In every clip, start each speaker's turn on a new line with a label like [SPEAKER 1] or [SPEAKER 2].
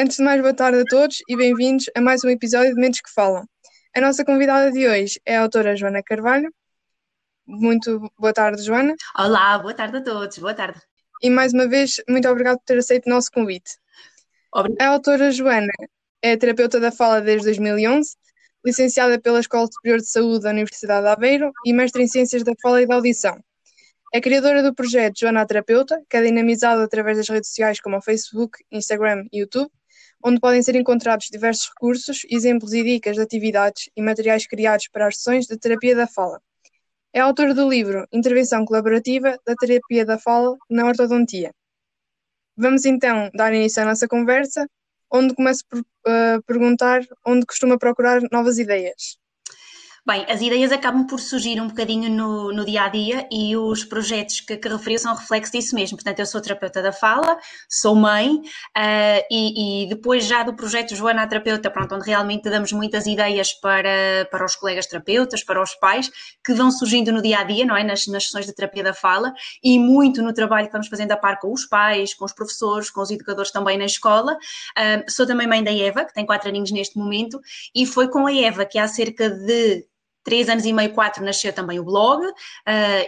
[SPEAKER 1] Antes de mais, boa tarde a todos e bem-vindos a mais um episódio de Mentes que Falam. A nossa convidada de hoje é a autora Joana Carvalho. Muito boa tarde, Joana.
[SPEAKER 2] Olá, boa tarde a todos, boa tarde.
[SPEAKER 1] E mais uma vez, muito obrigado por ter aceito o nosso convite.
[SPEAKER 2] Obrigada.
[SPEAKER 1] A autora Joana é terapeuta da fala desde 2011, licenciada pela Escola Superior de Saúde da Universidade de Aveiro e mestre em Ciências da Fala e da Audição. É criadora do projeto Joana a Terapeuta, que é dinamizado através das redes sociais como o Facebook, Instagram e YouTube, onde podem ser encontrados diversos recursos, exemplos e dicas de atividades e materiais criados para as sessões de terapia da fala. É autora do livro Intervenção Colaborativa da Terapia da Fala na Ortodontia. Vamos então dar início à nossa conversa, onde começo por uh, perguntar onde costuma procurar novas ideias.
[SPEAKER 2] Bem, as ideias acabam por surgir um bocadinho no, no dia a dia e os projetos que, que referiu são reflexo disso mesmo. Portanto, eu sou terapeuta da fala, sou mãe uh, e, e, depois já do projeto Joana a Terapeuta, pronto, onde realmente damos muitas ideias para, para os colegas terapeutas, para os pais, que vão surgindo no dia a dia, não é? Nas, nas sessões de terapia da fala e muito no trabalho que estamos fazendo a par com os pais, com os professores, com os educadores também na escola. Uh, sou também mãe da Eva, que tem quatro aninhos neste momento, e foi com a Eva que há cerca de três anos e meio, quatro, nasceu também o blog uh,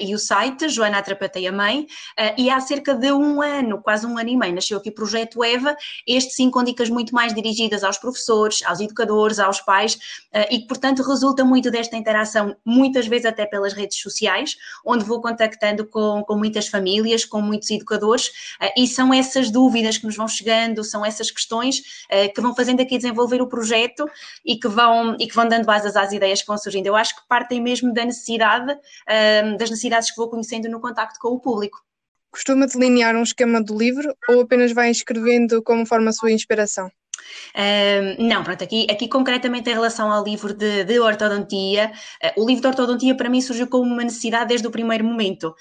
[SPEAKER 2] e o site, Joana a Terapeuta e a Mãe, uh, e há cerca de um ano, quase um ano e meio, nasceu aqui o Projeto EVA, este sim com dicas muito mais dirigidas aos professores, aos educadores, aos pais, uh, e que, portanto, resulta muito desta interação, muitas vezes até pelas redes sociais, onde vou contactando com, com muitas famílias, com muitos educadores, e são essas dúvidas que nos vão chegando, são essas questões que vão fazendo aqui desenvolver o projeto e que vão, e que vão dando bases às ideias que vão surgindo. Eu acho acho que partem mesmo da necessidade, das necessidades que vou conhecendo no contacto com o público.
[SPEAKER 1] Costuma delinear um esquema do livro ou apenas vai escrevendo como forma a sua inspiração?
[SPEAKER 2] Não, pronto, aqui, aqui concretamente em relação ao livro de, de ortodontia, uh, o livro de ortodontia para mim surgiu como uma necessidade desde o primeiro momento.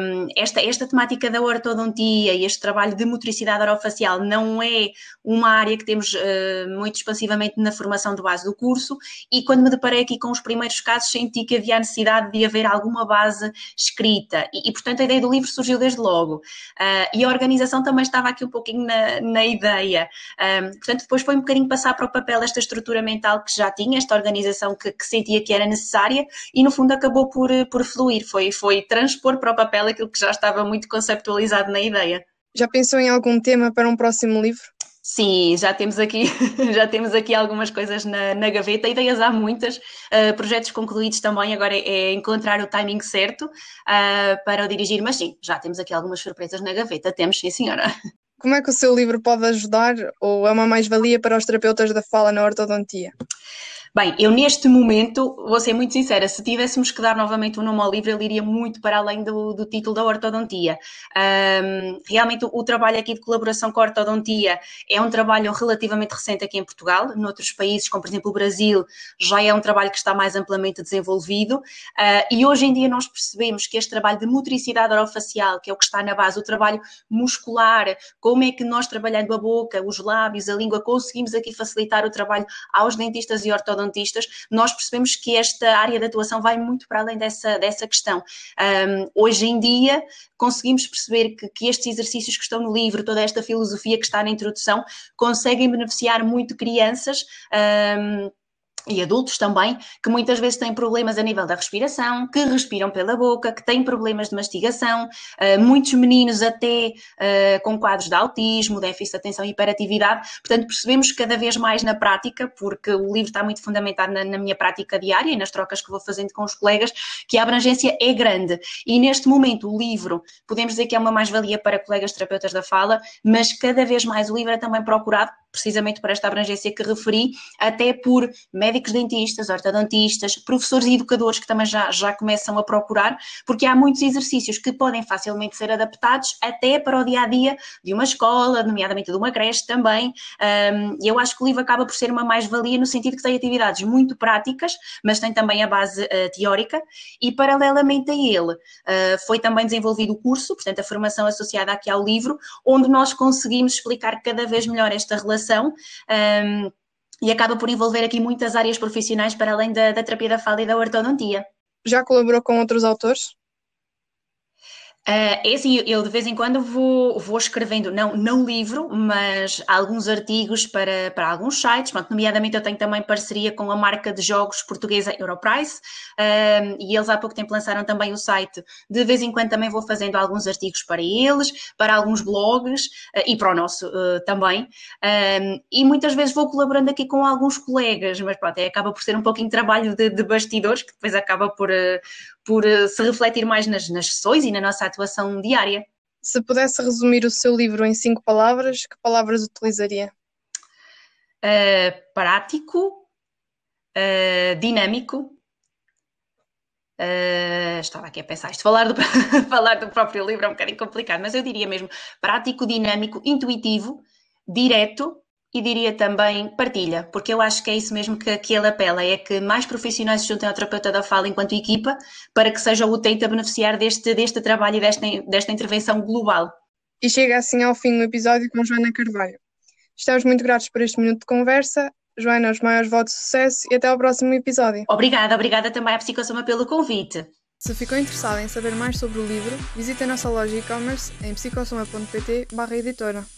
[SPEAKER 2] Um, esta, esta temática da ortodontia e este trabalho de motricidade orofacial não é uma área que temos uh, muito expansivamente na formação de base do curso e quando me deparei aqui com os primeiros casos senti que havia a necessidade de haver alguma base escrita e, e portanto a ideia do livro surgiu desde logo. Uh, e a organização também estava aqui um pouquinho na, na ideia. Um, portanto, depois foi um bocadinho passar para o papel esta estrutura mental que já tinha, esta organização que, que sentia que era necessária e no fundo acabou por, por fluir, foi, foi transpor para o papel aquilo que já estava muito conceptualizado na ideia.
[SPEAKER 1] Já pensou em algum tema para um próximo livro?
[SPEAKER 2] Sim, já temos aqui, já temos aqui algumas coisas na, na gaveta, ideias há muitas, uh, projetos concluídos também, agora é, é encontrar o timing certo uh, para o dirigir, mas sim, já temos aqui algumas surpresas na gaveta, temos sim senhora.
[SPEAKER 1] Como é que o seu livro pode ajudar ou é uma mais-valia para os terapeutas da fala na ortodontia?
[SPEAKER 2] Bem, eu neste momento, vou ser muito sincera, se tivéssemos que dar novamente um nome ao livro, ele iria muito para além do, do título da ortodontia. Um, realmente, o, o, trabalho aqui de colaboração com a ortodontia é um trabalho relativamente recente aqui em Portugal. Noutros países, como por exemplo o Brasil, já é um trabalho que está mais amplamente desenvolvido. Uh, e hoje em dia nós percebemos que este trabalho de motricidade orofacial, que é o que está na base, o trabalho muscular, como é que nós trabalhando a boca, os lábios, a língua, conseguimos aqui facilitar o trabalho aos dentistas e ortodontistas ortodontistas, nós percebemos que esta área de atuação vai muito para além dessa, dessa questão. Um, hoje em dia, conseguimos perceber que, que estes exercícios que estão no livro, toda esta filosofia que está na introdução, conseguem beneficiar muito crianças. Um, e adultos também, que muitas vezes têm problemas a nível da respiração, que respiram pela boca, que têm problemas de mastigação, uh, muitos meninos até uh, com quadros de autismo, déficit de atenção e hiperatividade. Portanto, percebemos cada vez mais na prática, porque o livro está muito fundamentado na, na, minha prática diária e nas trocas que vou fazendo com os colegas, que a abrangência é grande. E neste momento, o livro, podemos dizer que é uma mais-valia para colegas terapeutas da fala, mas cada vez mais o livro é também procurado precisamente por esta abrangência que referi, até por médicos dentistas, ortodontistas, professores e educadores que também já, já começam a procurar, porque há muitos exercícios que podem facilmente ser adaptados até para o dia a dia de uma escola, nomeadamente de uma creche também. E eu acho que o livro acaba por ser uma mais-valia no sentido que tem atividades muito práticas, mas tem também a base uh, teórica, e paralelamente a ele uh, foi também desenvolvido o curso, portanto, a formação associada aqui ao livro, onde nós conseguimos explicar cada vez melhor esta relação Um, e acaba por envolver aqui muitas áreas profissionais para além da, da terapia da fala e da ortodontia.
[SPEAKER 1] Já colaborou com outros autores?
[SPEAKER 2] Uh, é assim, eu de vez em quando vou, vou escrevendo, não, não livro, mas alguns artigos para, para alguns sites, pronto, nomeadamente eu tenho também parceria com a marca de jogos portuguesa Europrice, uh, e eles há pouco tempo lançaram também o site, de vez em quando também vou fazendo alguns artigos para eles, para alguns blogs, uh, e para o nosso também, e muitas vezes vou colaborando aqui com alguns colegas, mas pronto, é, acaba por ser um pouquinho de trabalho de, de bastidores, que depois acaba por, por se refletir mais nas, nas sessões e na nossa atuação diária.
[SPEAKER 1] Se pudesse resumir o seu livro em cinco palavras, que palavras utilizaria?
[SPEAKER 2] Uh, prático, uh, dinâmico. Uh, estava aqui a pensar isto. Falar do, falar do próprio livro é um bocadinho complicado, mas eu diria mesmo prático, dinâmico, intuitivo, direto e diria também partilha, porque eu acho que é isso mesmo que, que ele apela, é que mais profissionais se juntem ao terapeuta da fala enquanto equipa, para que seja o utente a beneficiar deste, deste trabalho e desta, desta intervenção global.
[SPEAKER 1] E chega assim ao fim do episódio com Joana Carvalho. Estamos muito gratos por este minuto de conversa. Joana, os maiores votos de sucesso e até ao próximo episódio.
[SPEAKER 2] Obrigada, obrigada também à Psicossoma pelo convite.
[SPEAKER 1] Se ficou interessado em saber mais sobre o livro, visite a nossa loja e-commerce em psicossoma.pt editora.